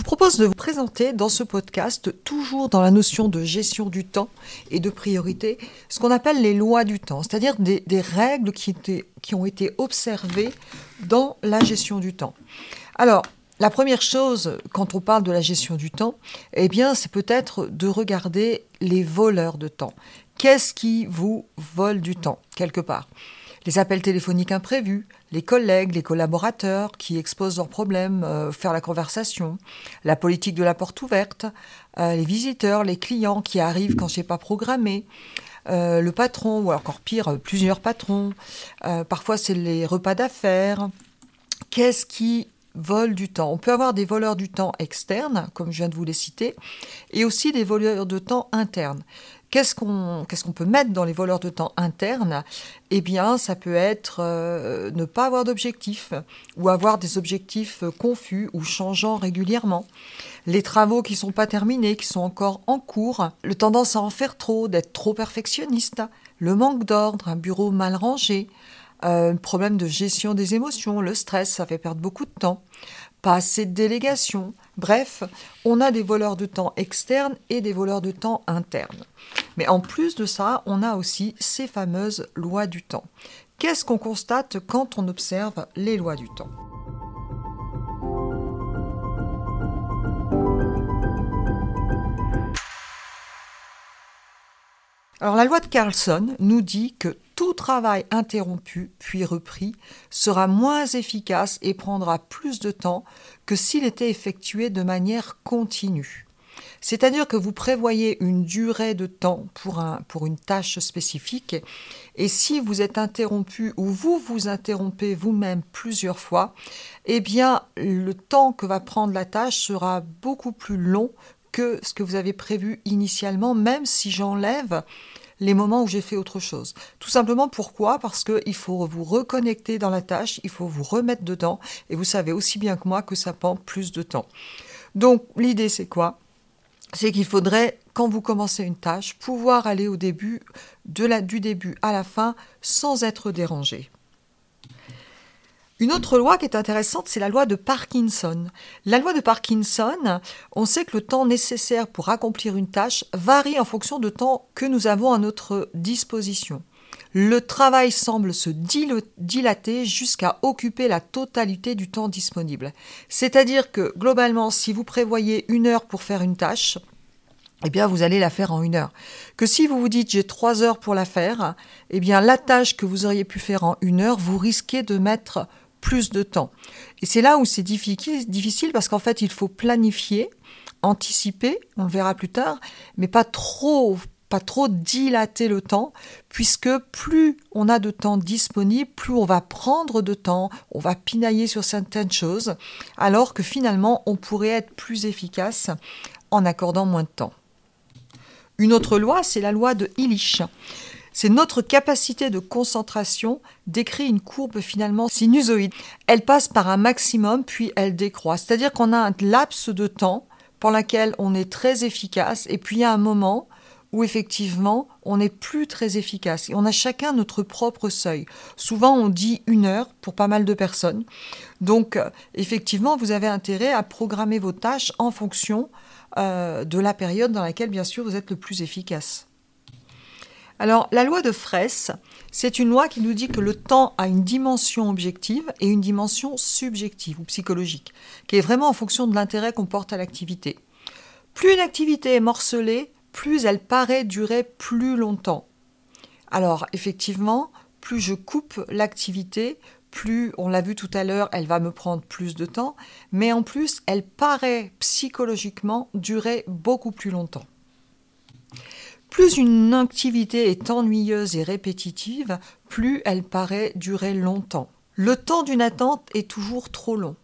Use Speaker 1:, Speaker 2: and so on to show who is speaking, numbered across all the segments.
Speaker 1: Vous propose de vous présenter dans ce podcast, toujours dans la notion de gestion du temps et de priorité, ce qu'on appelle les lois du temps, c'est-à-dire des, règles qui, qui ont été observées dans la gestion du temps. Alors, la première chose, quand on parle de la gestion du temps, eh bien, c'est peut-être de regarder les voleurs de temps. Qu'est-ce qui vous vole du temps, quelque part? Les appels téléphoniques imprévus, les collègues, les collaborateurs qui exposent leurs problèmes, euh, faire la conversation, la politique de la porte ouverte, euh, les visiteurs, les clients qui arrivent quand n'ai pas programmé, euh, le patron, ou encore pire, plusieurs patrons, parfois c'est les repas d'affaires. Qu'est-ce qui vole du temps? On peut avoir des voleurs du temps externes, comme je viens de vous les citer, et aussi des voleurs de temps internes. Qu'est-ce qu'on peut mettre dans les voleurs de temps internes? Eh bien, ça peut être euh, ne pas avoir d'objectifs ou avoir des objectifs confus ou changeants régulièrement. Les travaux qui sont pas terminés, qui sont encore en cours, le tendance à en faire trop, d'être trop perfectionniste, le manque d'ordre, un bureau mal rangé, euh, problème de gestion des émotions, le stress, ça fait perdre beaucoup de temps, pas assez de délégation. Bref, on a des voleurs de temps externes et des voleurs de temps internes. Mais en plus de ça, on a aussi ces fameuses lois du temps. Qu'est-ce qu'on constate quand on observe les lois du temps? Alors la loi de Carlson nous dit que travail interrompu puis repris sera moins efficace et prendra plus de temps que s'il était effectué de manière continue. C'est-à-dire que vous prévoyez une durée de temps pour, un, pour une tâche spécifique, et si vous êtes interrompu ou vous vous interrompez vous-même plusieurs fois, eh bien le temps que va prendre la tâche sera beaucoup plus long que ce que vous avez prévu initialement, même si j'enlève les moments où j'ai fait autre chose. Tout simplement pourquoi? Parce qu'il faut vous reconnecter dans la tâche, il faut vous remettre dedans, et vous savez aussi bien que moi que ça prend plus de temps. Donc l'idée c'est quoi? C'est qu'il faudrait, quand vous commencez une tâche, pouvoir aller au début, du début à la fin, sans être dérangé. Une autre loi qui est intéressante, c'est la loi de Parkinson. La loi de Parkinson, on sait que le temps nécessaire pour accomplir une tâche varie en fonction du temps que nous avons à notre disposition. Le travail semble se dilater jusqu'à occuper la totalité du temps disponible. C'est-à-dire que globalement, si vous prévoyez une heure pour faire une tâche, eh bien, vous allez la faire en une heure. Que si vous vous dites j'ai trois heures pour la faire, eh bien, la tâche que vous auriez pu faire en une heure, vous risquez de mettre plus de temps. Et c'est là où c'est difficile parce qu'en fait, il faut planifier, anticiper, on le verra plus tard, mais pas trop pas trop dilater le temps, puisque plus on a de temps disponible, plus on va prendre de temps, on va pinailler sur certaines choses, alors que finalement on pourrait être plus efficace en accordant moins de temps. Une autre loi, c'est la loi de Illich. C'est notre capacité de concentration décrit une courbe finalement sinusoïde. Elle passe par un maximum puis elle décroît. C'est-à-dire qu'on a un laps de temps pour lequel on est très efficace et puis il y a un moment où effectivement on n'est plus très efficace. Et on a chacun notre propre seuil. Souvent on dit une heure pour pas mal de personnes. Donc effectivement vous avez intérêt à programmer vos tâches en fonction euh, de la période dans laquelle bien sûr vous êtes le plus efficace. Alors, la loi de Fraisse, c'est une loi qui nous dit que le temps a une dimension objective et une dimension subjective ou psychologique, qui est vraiment en fonction de l'intérêt qu'on porte à l'activité. Plus une activité est morcelée, plus elle paraît durer plus longtemps. Alors, effectivement, plus je coupe l'activité, plus, on l'a vu tout à l'heure, elle va me prendre plus de temps, mais en plus, elle paraît psychologiquement durer beaucoup plus longtemps. Plus une activité est ennuyeuse et répétitive, plus elle paraît durer longtemps. Le temps d'une attente est toujours trop long.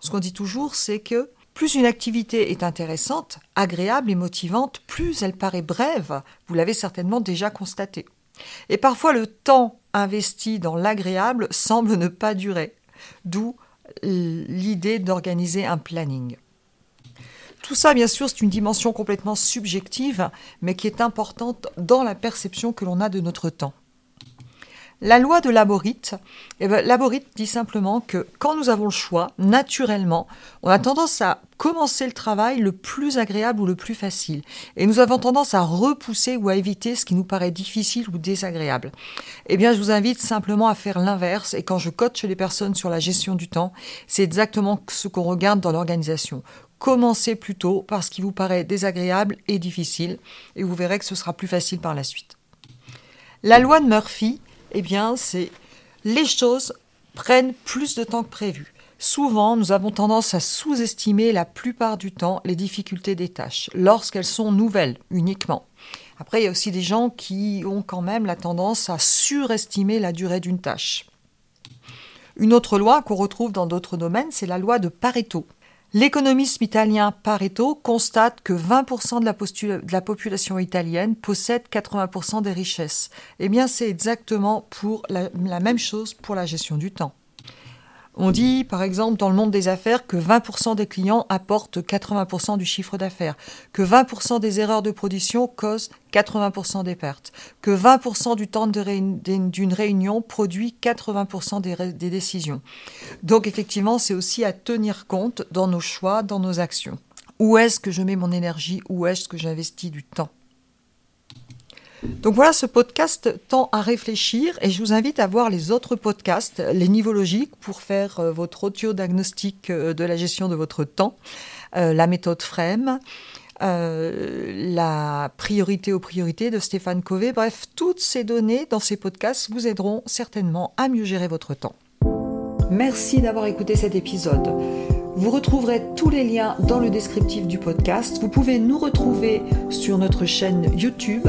Speaker 1: Ce qu'on dit toujours, c'est que plus une activité est intéressante, agréable et motivante, plus elle paraît brève. Vous l'avez certainement déjà constaté. Et parfois le temps investi dans l'agréable semble ne pas durer, d'où l'idée d'organiser un planning. Tout ça, bien sûr, c'est une dimension complètement subjective, mais qui est importante dans la perception que l'on a de notre temps. La loi de Laborite, eh ben, Laborite dit simplement que quand nous avons le choix, naturellement, on a tendance à commencer le travail le plus agréable ou le plus facile. Et nous avons tendance à repousser ou à éviter ce qui nous paraît difficile ou désagréable. Eh bien, je vous invite simplement à faire l'inverse. Et quand je coach les personnes sur la gestion du temps, c'est exactement ce qu'on regarde dans l'organisation. Commencez plutôt par ce qui vous paraît désagréable et difficile, et vous verrez que ce sera plus facile par la suite. La loi de Murphy, eh bien, c'est les choses prennent plus de temps que prévu. Souvent, nous avons tendance à sous-estimer la plupart du temps les difficultés des tâches, lorsqu'elles sont nouvelles uniquement. Après, il y a aussi des gens qui ont quand même la tendance à surestimer la durée d'une tâche. Une autre loi qu'on retrouve dans d'autres domaines, c'est la loi de Pareto. L'économiste italien Pareto constate que 20% de la, population italienne possède 80% des richesses. Eh bien, c'est exactement pour la même chose pour la gestion du temps. On dit, par exemple, dans le monde des affaires, que 20% des clients apportent 80% du chiffre d'affaires, que 20% des erreurs de production causent 80% des pertes, que 20% du temps d'une réunion produit 80% des, décisions. Donc effectivement, c'est aussi à tenir compte dans nos choix, dans nos actions. Où est-ce que je mets mon énergie? Où est-ce que j'investis du temps? Donc voilà, ce podcast tend à réfléchir et je vous invite à voir les autres podcasts, les niveaux logiques pour faire euh, votre audio-diagnostic euh, de la gestion de votre temps, euh, la méthode FREM, la priorité aux priorités de Stéphane Covey. Bref, toutes ces données dans ces podcasts vous aideront certainement à mieux gérer votre temps. Merci d'avoir écouté cet épisode. Vous retrouverez tous les liens dans le descriptif du podcast. Vous pouvez nous retrouver sur notre chaîne YouTube.